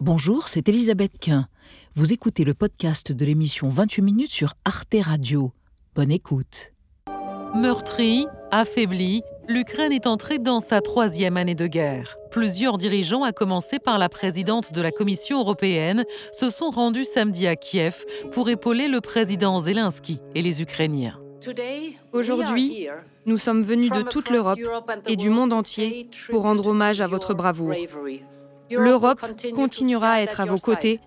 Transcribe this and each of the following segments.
Bonjour, c'est Elisabeth Quint. Vous écoutez le podcast de l'émission 28 minutes sur Arte Radio. Bonne écoute. Meurtrie, affaiblie, l'Ukraine est entrée dans sa troisième année de guerre. Plusieurs dirigeants, à commencer par la présidente de la Commission européenne, se sont rendus samedi à Kiev pour épauler le président Zelensky et les Ukrainiens. Aujourd'hui, nous sommes venus de toute l'Europe et du monde entier pour rendre hommage à votre bravoure. L'Europe continuera à être à vos côtés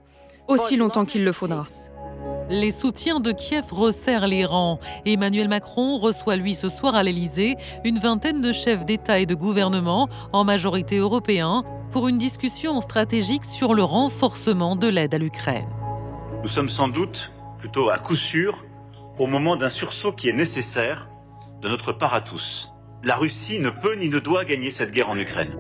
aussi longtemps qu'il le faudra. Les soutiens de Kiev resserrent les rangs. Emmanuel Macron reçoit lui ce soir à l'Élysée une vingtaine de chefs d'État et de gouvernement, en majorité européens, pour une discussion stratégique sur le renforcement de l'aide à l'Ukraine. Nous sommes sans doute, plutôt à coup sûr, au moment d'un sursaut qui est nécessaire de notre part à tous. La Russie ne peut ni ne doit gagner cette guerre en Ukraine.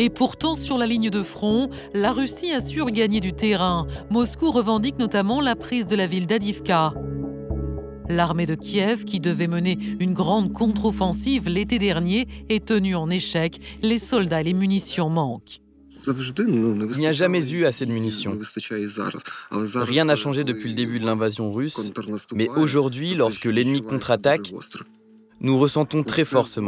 Et pourtant, sur la ligne de front, la Russie assure gagner du terrain. Moscou revendique notamment la prise de la ville d'Adivka. L'armée de Kiev, qui devait mener une grande contre-offensive l'été dernier, est tenue en échec. Les soldats et les munitions manquent. Il n'y a jamais eu assez de munitions. Rien n'a changé depuis le début de l'invasion russe, mais aujourd'hui, lorsque l'ennemi contre-attaque, nous ressentons très fort ce.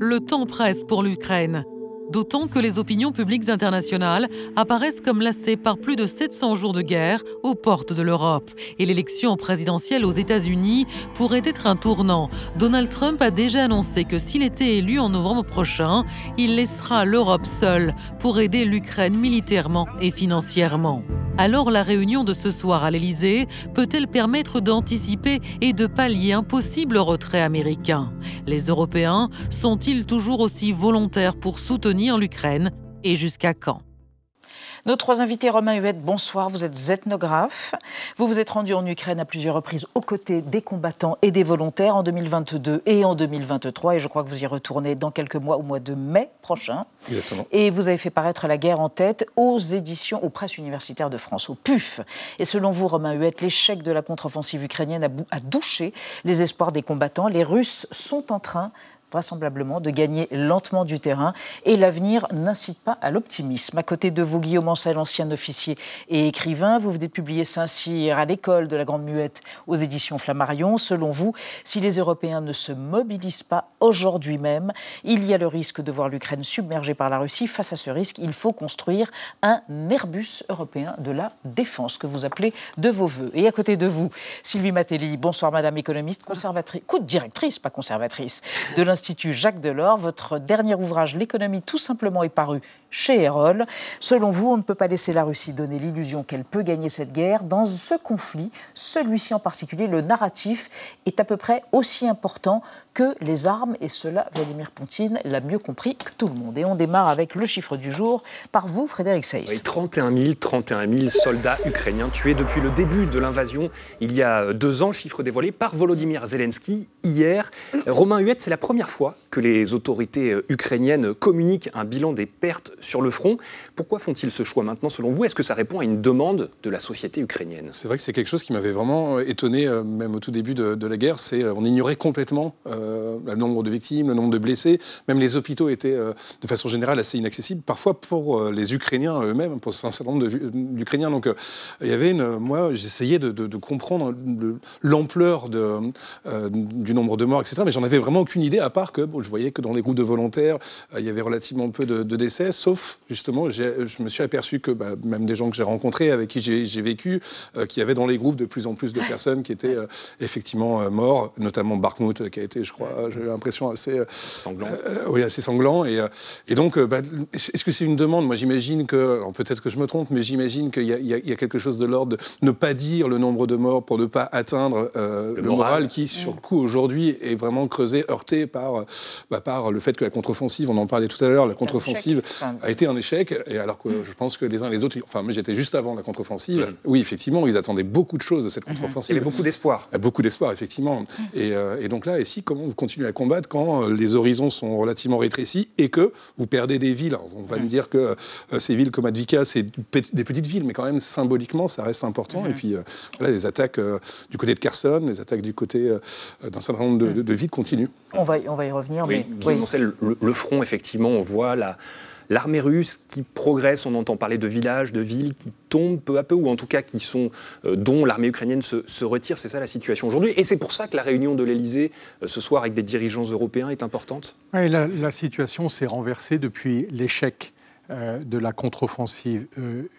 Le temps presse pour l'Ukraine. D'autant que les opinions publiques internationales apparaissent comme lassées par plus de 700 jours de guerre aux portes de l'Europe. Et l'élection présidentielle aux États-Unis pourrait être un tournant. Donald Trump a déjà annoncé que s'il était élu en novembre prochain, il laissera l'Europe seule pour aider l'Ukraine militairement et financièrement. Alors la réunion de ce soir à l'Élysée peut-elle permettre d'anticiper et de pallier un possible retrait américain? Les Européens sont-ils toujours aussi volontaires pour soutenir l'Ukraine? Et jusqu'à quand? Nos trois invités, Romain Huette, bonsoir. Vous êtes ethnographe. Vous vous êtes rendu en Ukraine à plusieurs reprises aux côtés des combattants et des volontaires en 2022 et en 2023. Et je crois que vous y retournez dans quelques mois, au mois de mai prochain. Exactement. Et vous avez fait paraître La guerre en tête aux éditions, aux presses universitaires de France, au PUF. Et selon vous, Romain Huette, l'échec de la contre-offensive ukrainienne a, a douché les espoirs des combattants. Les Russes sont en train vraisemblablement de gagner lentement du terrain et l'avenir n'incite pas à l'optimisme. À côté de vous, Guillaume Ancel, ancien officier et écrivain, vous venez de publier Saint-Cyr à l'école de la Grande Muette aux éditions Flammarion. Selon vous, si les Européens ne se mobilisent pas aujourd'hui même, il y a le risque de voir l'Ukraine submergée par la Russie. Face à ce risque, il faut construire un Airbus européen de la défense que vous appelez de vos voeux. Et à côté de vous, Sylvie Matelli, bonsoir Madame économiste, conservatrice, directrice, pas conservatrice, de l'Institut Jacques Delors. Votre dernier ouvrage, L'économie tout simplement, est paru chez Erol. Selon vous, on ne peut pas laisser la Russie donner l'illusion qu'elle peut gagner cette guerre. Dans ce conflit, celui-ci en particulier, le narratif est à peu près aussi important que les armes. Et cela, Vladimir Poutine l'a mieux compris que tout le monde. Et on démarre avec le chiffre du jour par vous, Frédéric Seyss. Oui, 31 000, 31 000 soldats ukrainiens tués depuis le début de l'invasion il y a deux ans, chiffre dévoilé par Volodymyr Zelensky hier. Romain Huette, c'est la première fois que les autorités ukrainiennes communiquent un bilan des pertes sur le front. Pourquoi font-ils ce choix maintenant, selon vous? Est-ce que ça répond à une demande de la société ukrainienne? C'est vrai que c'est quelque chose qui m'avait vraiment euh, étonné, euh, même au tout début de, la guerre. Euh, on ignorait complètement le nombre de victimes, le nombre de blessés. Même les hôpitaux étaient, de façon générale, assez inaccessibles, parfois pour les Ukrainiens eux-mêmes, pour un certain nombre d'Ukrainiens. Donc, il y avait une. Moi, j'essayais de, comprendre l'ampleur du nombre de morts, etc. Mais j'en avais vraiment aucune idée, à part que je voyais que dans les groupes de volontaires, il y avait relativement peu de, décès, sauf justement, je me suis aperçu que bah, même des gens que j'ai rencontrés, avec qui j'ai vécu, euh, qu'il y avait dans les groupes de plus en plus de personnes qui étaient euh, effectivement euh, morts, notamment Barkmout, qui a été, je crois, j'ai l'impression assez sanglant. oui, assez sanglant. Et, et donc, bah, est-ce que c'est une demande? Moi, j'imagine que, peut-être que je me trompe, mais j'imagine qu'il y, y, a quelque chose de l'ordre de ne pas dire le nombre de morts pour ne pas atteindre le, moral. qui, sur le coup, aujourd'hui, est vraiment creusé, heurté par, bah, par le fait que la contre-offensive, on en parlait tout à l'heure, la contre-offensive a été un échec. Et alors que je pense que les uns et les autres, enfin, moi j'étais juste avant la contre-offensive. Mm. Oui, effectivement, ils attendaient beaucoup de choses de cette mm-hmm. contre-offensive. Il y avait beaucoup d'espoir. Beaucoup d'espoir, effectivement. Mm. Et, euh, et, donc là, ici, comment vous continuez à combattre quand euh, les horizons sont relativement rétrécis et que vous perdez des villes? On va me dire que euh, ces villes comme Advika, c'est des petites villes, mais quand même symboliquement, ça reste important. Et puis voilà, les attaques du côté de Kherson, les attaques du côté d'un certain nombre de, villes continuent. On va, on va y revenir. Oui, mais, oui. le, le, front, effectivement, on voit la l'armée russe qui progresse, on entend parler de villages, de villes qui tombent peu à peu, ou en tout cas qui sont, euh, dont l'armée ukrainienne se, retire. C'est ça la situation aujourd'hui. Et c'est pour ça que la réunion de l'Elysée euh, ce soir avec des dirigeants européens est importante. Oui, la, situation s'est renversée depuis l'échec de la contre-offensive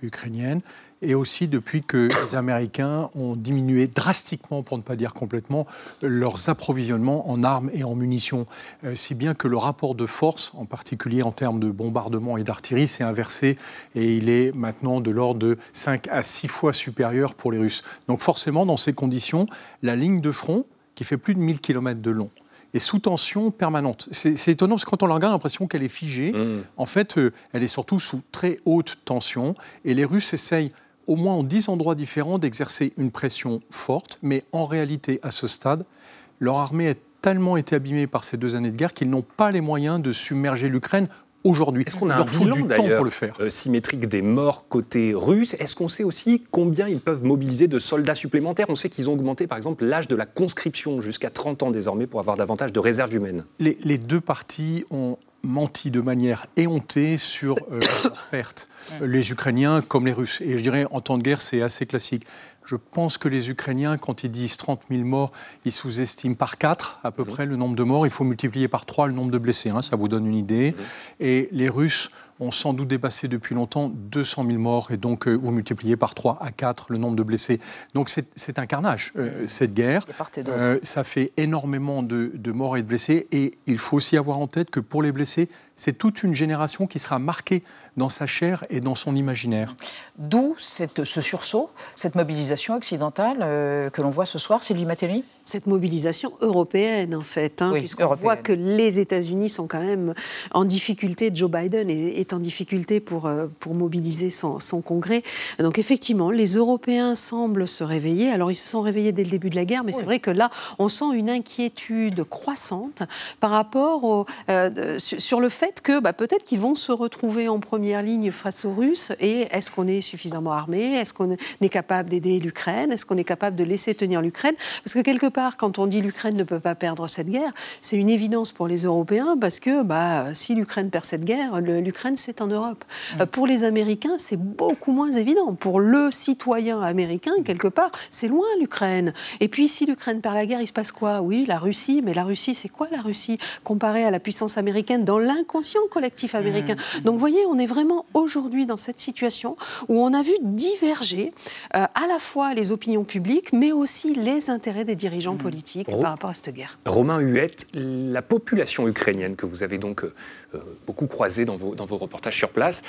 ukrainienne et aussi depuis que les Américains ont diminué drastiquement, pour ne pas dire complètement, leurs approvisionnements en armes et en munitions, euh, si bien que le rapport de force, en particulier en termes de bombardement et d'artillerie, s'est inversé et il est maintenant de l'ordre de 5 à 6 fois supérieur pour les Russes. Donc forcément, dans ces conditions, la ligne de front, qui fait plus de 1000 km de long, est sous tension permanente. C'est étonnant parce que quand on la regarde, on a l'impression qu'elle est figée. Mmh. En fait, euh, elle est surtout sous très haute tension et les Russes essayent au moins en dix endroits différents d'exercer une pression forte, mais en réalité, à ce stade, leur armée a tellement été abîmée par ces deux années de guerre qu'ils n'ont pas les moyens de submerger l'Ukraine aujourd'hui. Est-ce qu'on a un bilan du temps pour le faire euh, symétrique des morts côté russe? Est-ce qu'on sait aussi combien ils peuvent mobiliser de soldats supplémentaires? On sait qu'ils ont augmenté par exemple l'âge de la conscription jusqu'à 30 ans désormais pour avoir davantage de réserves humaines. les deux parties ont menti de manière éhontée sur euh, leurs pertes, les Ukrainiens comme les Russes. Et je dirais, en temps de guerre, c'est assez classique. Je pense que les Ukrainiens, quand ils disent 30 000 morts, ils sous-estiment par 4 à peu mhm. près le nombre de morts. Il faut multiplier par 3 le nombre de blessés, hein, ça vous donne une idée. Mhm. Et les Russes ont sans doute dépassé depuis longtemps 200 000 morts, et donc euh, vous multipliez par 3 à 4 le nombre de blessés. Donc c'est un carnage, euh, cette guerre. Euh, ça fait énormément de, de morts et de blessés, et il faut aussi avoir en tête que pour les blessés, c'est toute une génération qui sera marquée dans sa chair et dans son imaginaire. D'où ce sursaut, cette mobilisation occidentale euh, que l'on voit ce soir, Sylvie Matelli Cette mobilisation européenne, en fait, hein, puisqu'on voit que les États-Unis sont quand même en difficulté, Joe Biden est, en difficulté pour, euh, pour mobiliser son, son, Congrès. Donc effectivement, les Européens semblent se réveiller. Alors ils se sont réveillés dès le début de la guerre, mais c'est vrai que là, on sent une inquiétude croissante par rapport au, euh, sur le fait que bah, peut-être qu'ils vont se retrouver en première ligne face aux Russes et est-ce qu'on est suffisamment armé? Est-ce qu'on est capable d'aider l'Ukraine? Est-ce qu'on est capable de laisser tenir l'Ukraine? Parce que quelque part, quand on dit l'Ukraine ne peut pas perdre cette guerre, c'est une évidence pour les Européens parce que bah, si l'Ukraine perd cette guerre, l'Ukraine c'est en Europe. Mm. Euh, pour les Américains, c'est beaucoup moins évident. Pour le citoyen américain, quelque part, c'est loin l'Ukraine. Et puis si l'Ukraine perd la guerre, il se passe quoi? Oui, la Russie, mais la Russie, c'est quoi la Russie? Comparée à la puissance américaine dans l'inconscient collectif américain mm. Donc vous voyez, on est vraiment aujourd'hui dans cette situation où on a vu diverger euh, à la fois les opinions publiques, mais aussi les intérêts des dirigeants mmh. politiques par rapport à cette guerre. Romain Huette, la population ukrainienne que vous avez donc euh, euh, beaucoup croisée dans vos, dans vos reportages sur place,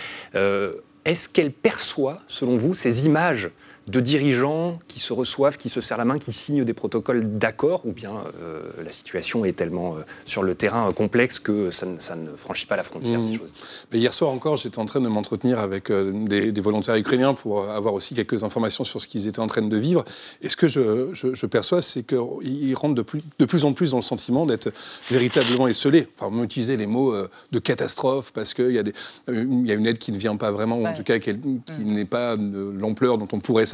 est-ce qu'elle perçoit, selon vous, ces images de dirigeants qui se reçoivent, qui se serrent la main, qui signent des protocoles d'accord, ou bien euh, la situation est tellement euh, sur le terrain euh, complexe que ça ne, franchit pas la frontière, si mmh. j'ose dire. Hier soir encore, j'étais en train de m'entretenir avec des, volontaires ukrainiens pour avoir aussi quelques informations sur ce qu'ils étaient en train de vivre. Et ce que je, perçois, c'est qu'ils rentrent de plus, de plus en plus dans le sentiment d'être véritablement esselés. Enfin, on utiliser les mots de catastrophe parce qu'il y, a y a une aide qui ne vient pas vraiment, ou en tout cas qui mmh. n'est pas de l'ampleur dont on pourrait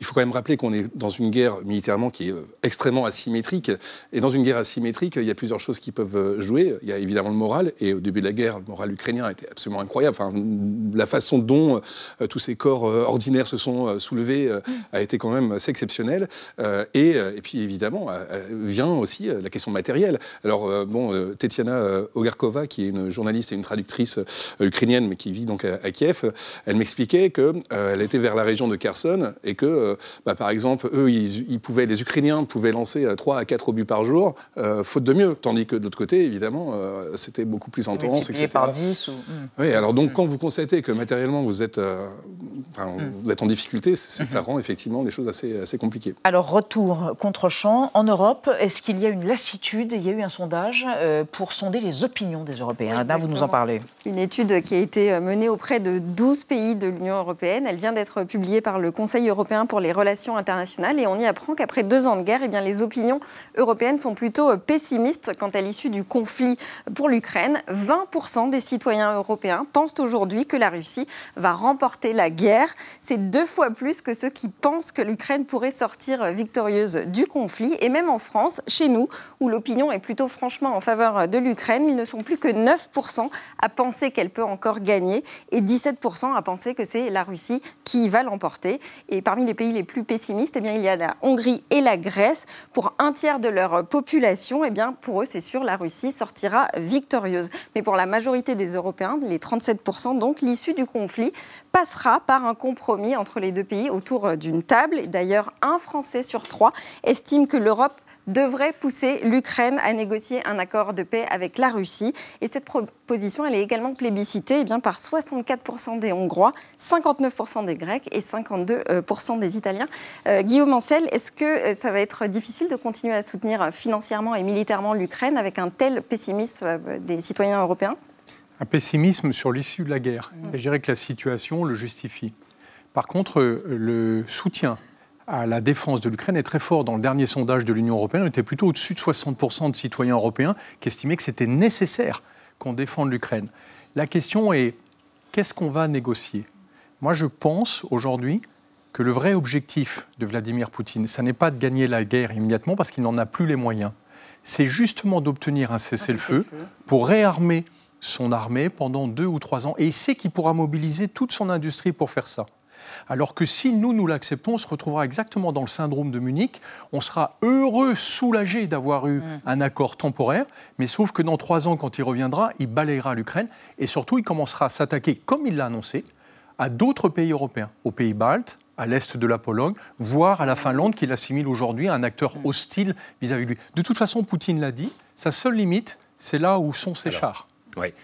Il faut quand même rappeler qu'on est dans une guerre militairement qui est euh, extrêmement asymétrique. Et dans une guerre asymétrique, il y a plusieurs choses qui peuvent euh, jouer. Il y a évidemment le moral. Et au début de la guerre, le moral ukrainien était absolument incroyable. Enfin, la façon dont euh, tous ces corps ordinaires se sont soulevés a été quand même assez exceptionnelle. Et, et, puis évidemment, vient aussi la question matérielle. Alors, bon, Tetiana Ogarkova, qui est une journaliste et une traductrice ukrainienne, mais qui vit donc à, Kiev, elle m'expliquait qu'elle était vers la région de Kherson et que, euh, bah, par exemple, eux, ils, pouvaient, les Ukrainiens pouvaient lancer 3 euh, à 4 obus par jour, euh, faute de mieux. Tandis que de l'autre côté, évidemment, c'était beaucoup plus intense, etc. par 10 ou... Oui, alors donc, mm. quand vous constatez que matériellement, vous êtes, mm. vous êtes en difficulté, ça mm-hmm. rend effectivement les choses assez, assez compliquées. Alors, retour contre-champ. En Europe, est-ce qu'il y a une lassitude? Il y a eu un sondage pour sonder les opinions des Européens. Oui, vous nous en parlez. Une étude qui a été menée auprès de 12 pays de l'Union européenne. Elle vient d'être publiée par le Conseil Conseil européen pour les relations internationales et on y apprend qu'après deux ans de guerre, eh bien, les opinions européennes sont plutôt euh, pessimistes quant à l'issue du conflit pour l'Ukraine. 20% des citoyens européens pensent aujourd'hui que la Russie va remporter la guerre guerre. C'est deux fois plus que ceux qui pensent que l'Ukraine pourrait sortir victorieuse du conflit. Et même en France, chez nous, où l'opinion est plutôt franchement en faveur de l'Ukraine, ils ne sont plus que 9% à penser qu'elle peut encore gagner et 17% à penser que c'est la Russie qui va l'emporter. Et parmi les pays les plus pessimistes, eh bien, il y a la Hongrie et la Grèce. Pour un tiers de leur population, eh bien, pour eux, c'est sûr, la Russie sortira victorieuse. Mais pour la majorité des Européens, les 37%, donc, l'issue du conflit passera par un compromis entre les deux pays autour d'une table. D'ailleurs, un Français sur trois estime que l'Europe devrait pousser l'Ukraine à négocier un accord de paix avec la Russie. Et cette proposition, elle est également plébiscitée eh bien, par 64% des Hongrois, 59% des Grecs et 52% des Italiens. Euh, Guillaume Ancel, est-ce que euh, ça va être difficile de continuer à soutenir financièrement et militairement l'Ukraine avec un tel pessimisme euh, des citoyens européens? Un pessimisme sur l'issue de la guerre. Mmh. je dirais que la situation le justifie. Par contre, le soutien à la défense de l'Ukraine est très fort. Dans le dernier sondage de l'Union européenne, on était plutôt au-dessus de 60% de citoyens européens qui estimaient que c'était nécessaire qu'on défende l'Ukraine. La question est, qu'est-ce qu'on va négocier? Moi, je pense aujourd'hui que le vrai objectif de Vladimir Poutine, ce n'est pas de gagner la guerre immédiatement parce qu'il n'en a plus les moyens. C'est justement d'obtenir un cessez-le-feu pour réarmer son armée pendant deux ou trois ans. Et il sait qu'il pourra mobiliser toute son industrie pour faire ça. Alors que si nous, nous l'acceptons, on se retrouvera exactement dans le syndrome de Munich. On sera heureux, soulagé d'avoir eu mm. un accord temporaire, mais sauf que dans trois ans, quand il reviendra, il balayera l'Ukraine et surtout, il commencera à s'attaquer, comme il l'a annoncé, à d'autres pays européens, aux pays baltes, à l'est de la Pologne, voire à la Finlande, qu'il assimile aujourd'hui à un acteur mm. hostile vis-à-vis de lui. De toute façon, Poutine l'a dit, sa seule limite, c'est là où sont ses chars.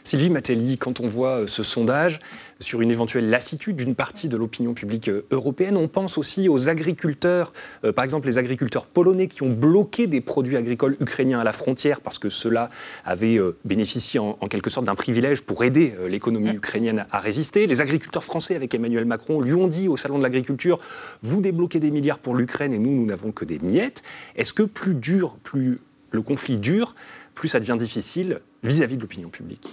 Sylvie Matelli, quand on voit euh, ce sondage sur une éventuelle lassitude d'une partie de l'opinion publique euh, européenne, on pense aussi aux agriculteurs, euh, par exemple les agriculteurs polonais qui ont bloqué des produits agricoles ukrainiens à la frontière parce que cela avait bénéficié en, quelque sorte d'un privilège pour aider l'économie ukrainienne à résister. Les agriculteurs français avec Emmanuel Macron lui ont dit au Salon de l'agriculture, vous débloquez des milliards pour l'Ukraine et nous, nous n'avons que des miettes. Est-ce que plus dur, plus le conflit dure, plus ça devient difficile vis-à-vis de l'opinion publique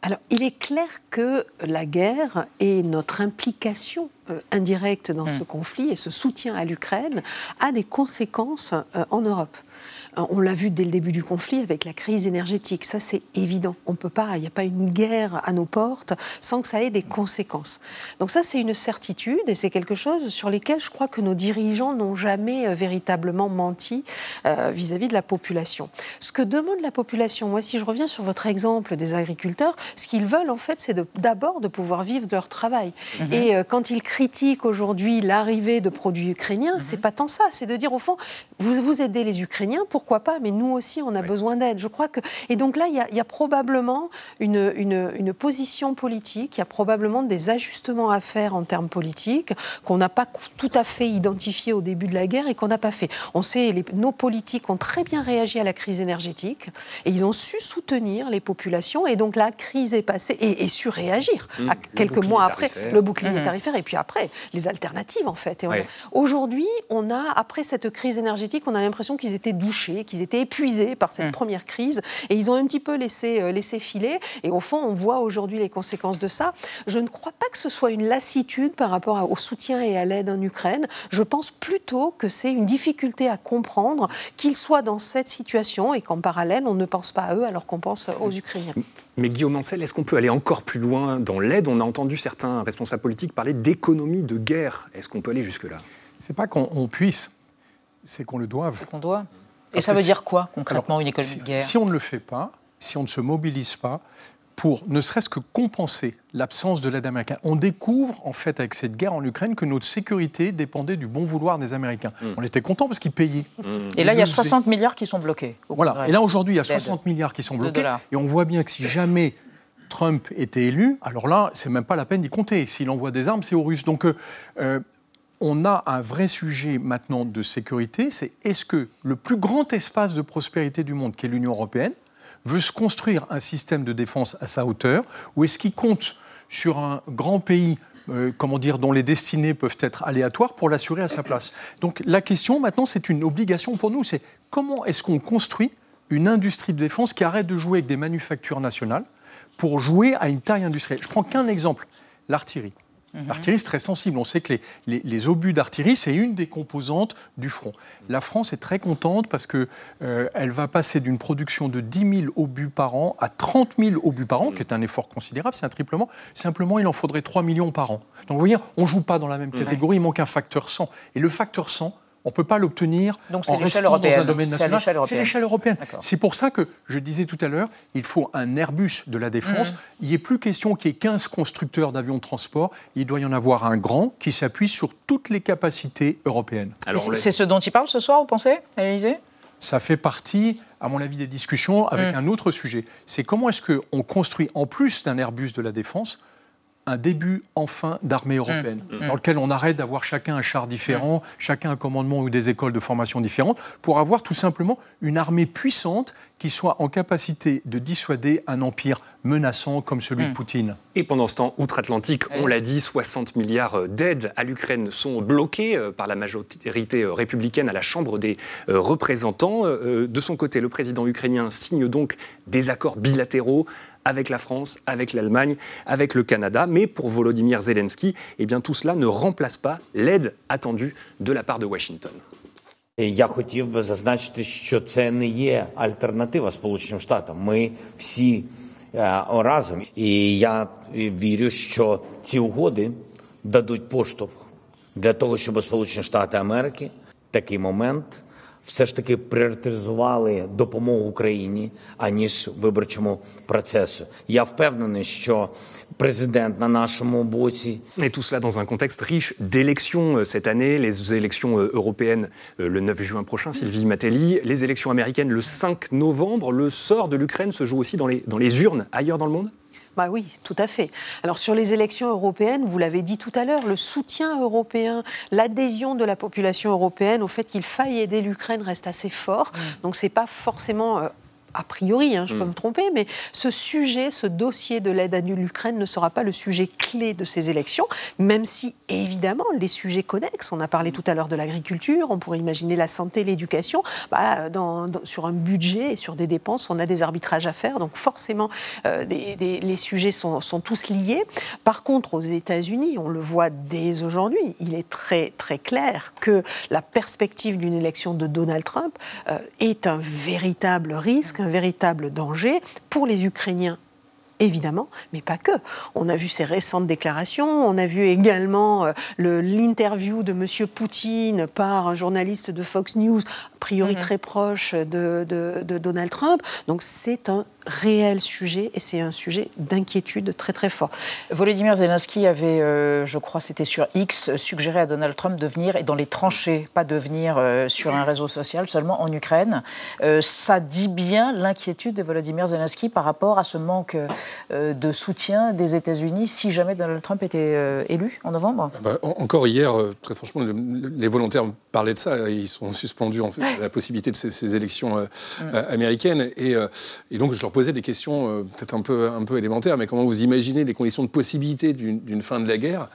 alors, il est clair que la guerre et notre implication euh, indirecte dans ce hmm. conflit et ce soutien à l'Ukraine a des conséquences euh, en Europe. Euh, on l'a vu dès le début du conflit avec la crise énergétique. Ça, c'est évident. On peut pas, il n'y a pas une guerre à nos portes sans que ça ait des conséquences. Donc ça, c'est une certitude et c'est quelque chose sur lequel je crois que nos dirigeants n'ont jamais euh, véritablement menti euh, vis-à-vis de la population. Ce que demande la population, moi, si je reviens sur votre exemple des agriculteurs, ce qu'ils veulent, en fait, c'est d'abord de, pouvoir vivre de leur travail. Mhm. Et quand ils critiquent aujourd'hui l'arrivée de produits ukrainiens, mhm. c'est pas tant ça. C'est de dire, au fond, vous, vous aidez les Ukrainiens, pourquoi pas, mais nous aussi, on a besoin d'aide. Je crois que. Et donc là, il y a, probablement une, une, position politique, il y a probablement des ajustements à faire en termes politiques qu'on n'a pas tout à fait identifiés au début de la guerre et qu'on n'a pas fait. On sait, les, nos politiques ont très bien réagi à la crise énergétique et ils ont su soutenir les populations et donc la crise est passée et, su réagir mmh. à quelques mois après le bouclier mmh. tarifaire et puis après les alternatives en fait. Aujourd'hui, on a après cette crise énergétique, on a l'impression qu'ils étaient douchés qu'ils étaient épuisés par cette mmh. première crise et ils ont un petit peu laissé, euh, laissé filer. Et au fond, on voit aujourd'hui les conséquences de ça. Je ne crois pas que ce soit une lassitude par rapport au soutien et à l'aide en Ukraine. Je pense plutôt que c'est une difficulté à comprendre qu'ils soient dans cette situation et qu'en parallèle, on ne pense pas à eux alors qu'on pense aux Ukrainiens. Mais Guillaume Ancel, est-ce qu'on peut aller encore plus loin dans l'aide? On a entendu certains responsables politiques parler d'économie de guerre. Est-ce qu'on peut aller jusque-là? C'est pas qu'on puisse, c'est qu'on le doive. Qu'on doit. Et ça veut dire quoi concrètement une économie de guerre Si on ne le fait pas, si on ne se mobilise pas pour ne serait-ce que compenser l'absence de l'aide américaine, on découvre en fait avec cette guerre en Ukraine que notre sécurité dépendait du bon vouloir des Américains. Hmm. On était content parce qu'ils payaient. Et là, il y a 60 milliards qui sont bloqués. Voilà. Et là aujourd'hui, il y a 60 milliards qui sont bloqués. Et on voit bien que si jamais Trump était élu, alors là, c'est même pas la peine d'y compter. S'il envoie des armes, c'est aux Russes. Donc, euh, euh, on a un vrai sujet maintenant de sécurité, c'est est-ce que le plus grand espace de prospérité du monde, qui est l'Union européenne, veut se construire un système de défense à sa hauteur, ou est-ce qu'il compte sur un grand pays euh, comment dire, dont les destinées peuvent être aléatoires pour l'assurer à sa place? Donc la question maintenant, c'est une obligation pour nous, c'est comment est-ce qu'on construit une industrie de défense qui arrête de jouer avec des manufactures nationales pour jouer à une taille industrielle? Je prends qu'un exemple, l'artillerie. Mhm. L'artillerie, c'est très sensible. On sait que les, obus d'artillerie, c'est une des composantes du front. La France est très contente parce qu'elle euh, elle va passer d'une production de 10 000 obus par an à 30 000 obus par an, qui est un effort considérable, c'est un triplement. Simplement, il en faudrait 3 millions par an. Donc vous voyez, on ne joue pas dans la même catégorie, il manque un facteur 100. Et le facteur 100, on ne peut pas l'obtenir en restant dans un domaine national. C'est l'échelle européenne. C'est pour ça que je disais tout à l'heure, il faut un Airbus de la défense. Mhm. Il n'y ait plus question qu'il y ait 15 constructeurs d'avions de transport. Il doit y en avoir un grand qui s'appuie sur toutes les capacités européennes. C'est ce dont il parle ce soir, vous pensez, à Ça fait partie, à mon avis, des discussions avec mhm. un autre sujet. C'est comment est-ce qu'on construit, en plus d'un Airbus de la défense, un début enfin d'armée mmh. européenne, mmh. dans lequel on arrête d'avoir chacun un char différent, mmh. chacun un commandement ou des écoles de formation différentes, pour avoir tout simplement une armée puissante qui soit en capacité de dissuader un empire menaçant comme celui de Poutine. Et pendant ce temps, outre-Atlantique, on l'a dit, 60 milliards d'aides à l'Ukraine sont bloqués euh, par la majorité euh, républicaine à la Chambre des euh, représentants. De son côté, le président ukrainien signe donc des accords bilatéraux avec la France, avec l'Allemagne, avec le Canada. Mais pour Volodymyr Zelensky, eh bien, tout cela ne remplace pas l'aide attendue de la part de Washington. Я хотів би зазначити, що це не є альтернатива Сполученим Штатам. Ми всі разом. І я вірю, що ці угоди дадуть поштовх для того, щоб Сполучені Штати Америки такий момент все ж таки пріоритизували допомогу Україні аніж виборчому процесу. Я впевнений, що президент на нашому боці. Et tout cela dans un contexte riche d'élections euh, cette année, les élections euh, européennes euh, le 9 juin prochain, Sylvie Matelli, les élections américaines le 5 novembre. Le sort de l'Ukraine se joue aussi dans les, dans les urnes ailleurs dans le monde bah oui, tout à fait. Alors sur les élections européennes, vous l'avez dit tout à l'heure, le soutien européen, l'adhésion de la population européenne au fait qu'il faille aider l'Ukraine reste assez fort. Mm. Donc c'est pas forcément euh, a priori, hein, je peux mm. me tromper, mais ce sujet, ce dossier de l'aide à l'Ukraine ne sera pas le sujet clé de ces élections, même si évidemment les sujets connexes, on a parlé tout à l'heure de l'agriculture, on pourrait imaginer la santé, l'éducation, bah, sur un budget et sur des dépenses, on a des arbitrages à faire, donc forcément euh, les sujets sont, tous liés. Par contre, aux États-Unis, on le voit dès aujourd'hui, il est très très clair que la perspective d'une élection de Donald Trump euh, est un véritable risque un véritable danger pour les Ukrainiens évidemment, mais pas que. On a vu ces récentes déclarations, on a vu également euh, l'interview de M. Poutine par un journaliste de Fox News, a priori mm-hmm. très proche de, de Donald Trump. Donc c'est un réel sujet et c'est un sujet d'inquiétude très très fort. Volodymyr Zelensky avait, euh, je crois c'était sur X, suggéré à Donald Trump de venir et dans les tranchées, pas de venir euh, sur un réseau social, seulement en Ukraine. Euh, ça dit bien l'inquiétude de Volodymyr Zelensky par rapport à ce manque de soutien des États-Unis si jamais Donald Trump était élu en novembre. Ah bah, encore hier, très franchement, les volontaires parlaient de ça. Ils sont suspendus en fait la possibilité de ces, élections mm. américaines et, et donc je leur posais des questions euh, peut-être un peu, un peu élémentaires, mais comment vous imaginez les conditions de possibilité d'une fin de la guerre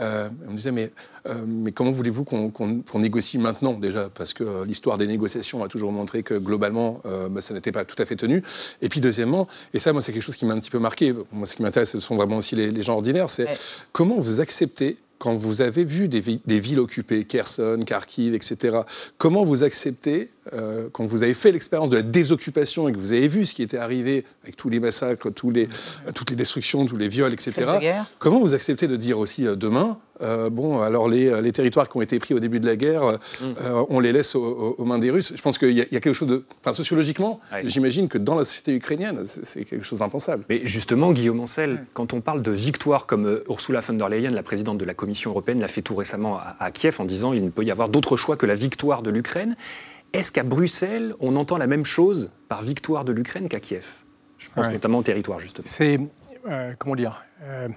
euh, on me disait, mais, euh, mais comment voulez-vous qu'on négocie maintenant déjà? Parce que l'histoire des négociations a toujours montré que globalement, bah, ça n'était pas tout à fait tenu. Et puis deuxièmement, et ça, moi, c'est quelque chose qui m'a un petit peu marqué. Moi, ce qui m'intéresse, ce sont vraiment aussi les, gens ordinaires. C'est comment vous acceptez quand vous avez vu des, des, villes occupées, Kherson, Kharkiv, etc., comment vous acceptez euh, quand vous avez fait l'expérience de la désoccupation et que vous avez vu ce qui était arrivé avec tous les massacres, tous les, toutes les destructions, tous les viols, etc., comment vous acceptez de dire aussi euh, demain, euh, bon, alors les, les, territoires qui ont été pris au début de la guerre, mm. on les laisse aux, mains des Russes? Je pense qu'il y, a quelque chose de. Enfin, sociologiquement, j'imagine que dans la société ukrainienne, c'est quelque chose d'impensable. Mais justement, Guillaume Ancel, mm. quand on parle de victoire comme Ursula von der Leyen, la présidente de la Commission européenne, l'a fait tout récemment à, à Kiev en disant il ne peut y avoir d'autre choix que la victoire de l'Ukraine. Est-ce qu'à Bruxelles, on entend la même chose par victoire de l'Ukraine qu'à Kiev? Je pense notamment au territoire, justement. C'est, euh, comment dire, euh,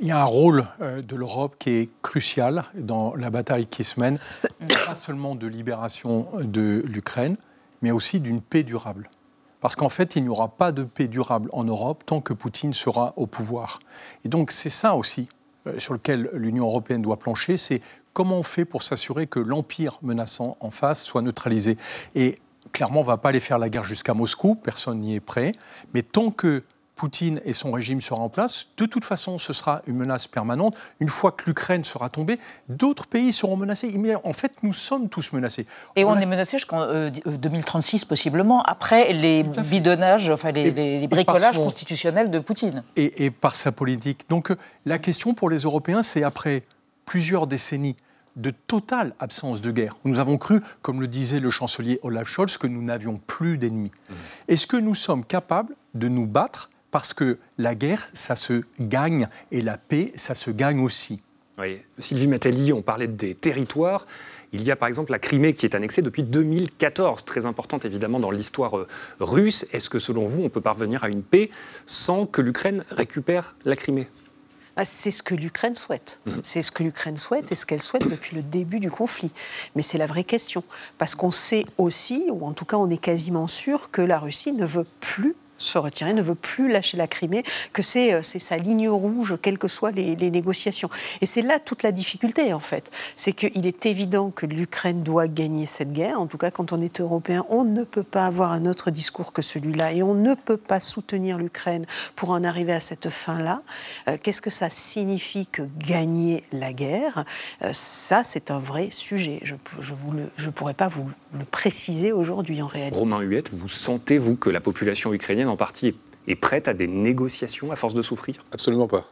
il y a un rôle euh, de l'Europe qui est crucial dans la bataille qui se mène, pas seulement de libération de l'Ukraine, mais aussi d'une paix durable. Parce qu'en fait, il n'y aura pas de paix durable en Europe tant que Poutine sera au pouvoir. Et donc c'est ça aussi sur lequel l'Union européenne doit plancher, c'est comment on fait pour s'assurer que l'empire menaçant en face soit neutralisé Et clairement, on ne va pas aller faire la guerre jusqu'à Moscou, personne n'y est prêt, mais tant que Poutine et son régime seront en place, de toute façon, ce sera une menace permanente. Une fois que l'Ukraine sera tombée, d'autres pays seront menacés. En fait, nous sommes tous menacés. Et on, est menacé jusqu'en 2036 euh, possiblement, après les bidonnages, enfin les, bricolages constitutionnels de Poutine. Et, et par sa politique. Donc la question pour les Européens, c'est après plusieurs décennies de totale absence de guerre. Nous avons cru, comme le disait le chancelier Olaf Scholz, que nous n'avions plus d'ennemis. Mmh. Est-ce que nous sommes capables de nous battre parce que la guerre, ça se gagne et la paix, ça se gagne aussi? Oui. Sylvie Metelli, on parlait des territoires. Il y a par exemple la Crimée qui est annexée depuis 2014, très importante évidemment dans l'histoire euh, russe. Est-ce que selon vous, on peut parvenir à une paix sans que l'Ukraine récupère la Crimée? Ah, c'est ce que l'Ukraine souhaite. Mhm. C'est ce que l'Ukraine souhaite et ce qu'elle souhaite depuis le début du conflit. Mais c'est la vraie question. Parce qu'on sait aussi, ou en tout cas on est quasiment sûr, que la Russie ne veut plus se retirer, ne veut plus lâcher la Crimée, que c'est euh, sa ligne rouge, quelles que soient les, négociations. Et c'est là toute la difficulté, en fait. C'est qu'il est évident que l'Ukraine doit gagner cette guerre. En tout cas, quand on est européen, on ne peut pas avoir un autre discours que celui-là. Et on ne peut pas soutenir l'Ukraine pour en arriver à cette fin-là. Euh, qu'est-ce que ça signifie que gagner la guerre? Euh, Ça, c'est un vrai sujet. Je ne je pourrais pas vous le préciser aujourd'hui, en réalité. Romain Huette, vous sentez-vous que la population ukrainienne en partie est prête à des négociations à force de souffrir? Absolument pas.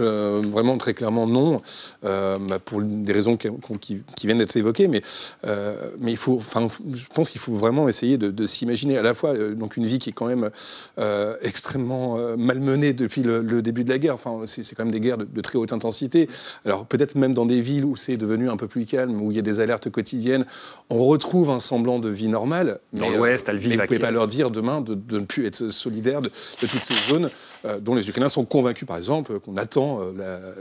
Euh, vraiment très clairement non, euh, bah, pour des raisons qui, qui, viennent d'être évoquées, mais, euh, mais il faut, enfin, je pense qu'il faut vraiment essayer de, s'imaginer à la fois donc une vie qui est quand même extrêmement malmenée depuis le, début de la guerre. Enfin, c'est quand même des guerres de, très haute intensité. Alors peut-être même dans des villes où c'est devenu un peu plus calme, où il y a des alertes quotidiennes, on retrouve un semblant de vie normale. Dans l'Ouest, à Lviv, mais vous ne pouvez pas leur dire demain de, ne plus être solidaire de, toutes ces zones dont les Ukrainiens sont convaincus, par exemple, qu'on a euh,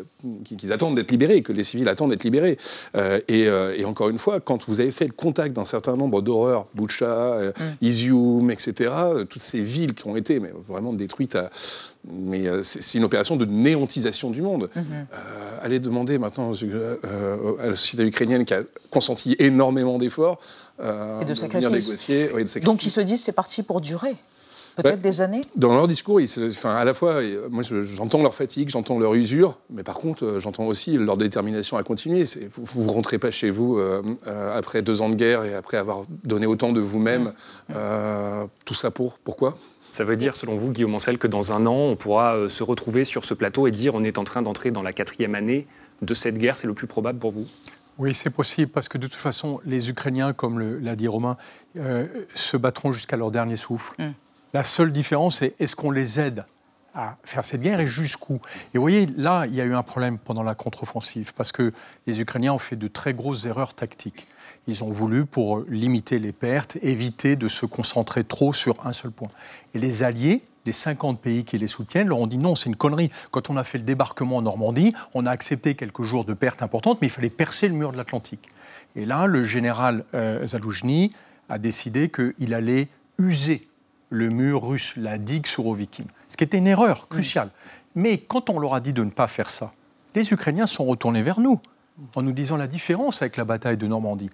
qu'ils attendent d'être libérés, que les civils attendent d'être libérés. Euh, euh, et, encore une fois, quand vous avez fait le contact d'un certain nombre d'horreurs, Boucha, mm. Izium, etc., toutes ces villes qui ont été mais, vraiment détruites à, mais c'est une opération de néantisation du monde. Mm-hmm. allez demander maintenant à la société ukrainienne qui a consenti énormément d'efforts et de sacrifices. Négocier, Donc ils se disent c'est parti pour durer. Peut-être des années? Dans leur discours, enfin, à la fois, moi j'entends leur fatigue, j'entends leur usure, mais par contre, euh, j'entends aussi leur détermination à continuer. Vous ne rentrez pas chez vous euh, euh, après deux ans de guerre et après avoir donné autant de vous-même. tout ça pour Pourquoi? Ça veut dire, selon vous, Guillaume Ancel, que dans un an, on pourra se retrouver sur ce plateau et dire on est en train d'entrer dans la quatrième année de cette guerre C'est le plus probable pour vous? Oui, c'est possible parce que de toute façon, les Ukrainiens, comme l'a dit Romain, se battront jusqu'à leur dernier souffle. Mm. La seule différence, c'est est-ce qu'on les aide à faire cette guerre et jusqu'où? Et vous voyez, là, il y a eu un problème pendant la contre-offensive parce que les Ukrainiens ont fait de très grosses erreurs tactiques. Ils ont voulu, pour limiter les pertes, éviter de se concentrer trop sur un seul point. Et les alliés, les 50 pays qui les soutiennent, leur ont dit non, c'est une connerie. Quand on a fait le débarquement en Normandie, on a accepté quelques jours de pertes importantes, mais il fallait percer le mur de l'Atlantique. Et là, le général euh, a décidé qu'il allait user le mur russe, la digue sur Vikings. Ce qui était une erreur cruciale. Mais quand on leur a dit de ne pas faire ça, les Ukrainiens sont retournés vers nous en nous disant la différence avec la bataille de Normandie.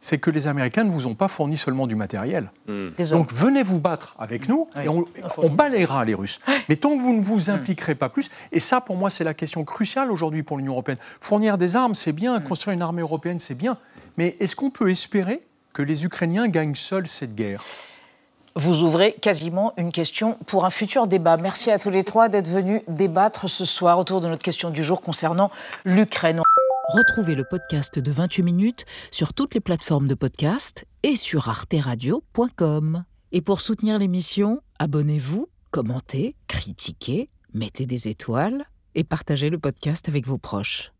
C'est que les Américains ne vous ont pas fourni seulement du matériel. Hmm. Donc venez vous battre avec nous et on, balayera les Russes. Mais tant que vous ne vous impliquerez pas plus, et ça pour moi c'est la question cruciale aujourd'hui pour l'Union européenne. Fournir des armes c'est bien, hmm. construire une armée européenne c'est bien, mais est-ce qu'on peut espérer que les Ukrainiens gagnent seuls cette guerre? Vous ouvrez quasiment une question pour un futur débat. Merci à tous les trois d'être venus débattre ce soir autour de notre question du jour concernant l'Ukraine. Retrouvez le podcast de 28 minutes sur toutes les plateformes de podcast et sur arteradio.com. Et pour soutenir l'émission, abonnez-vous, commentez, critiquez, mettez des étoiles et partagez le podcast avec vos proches.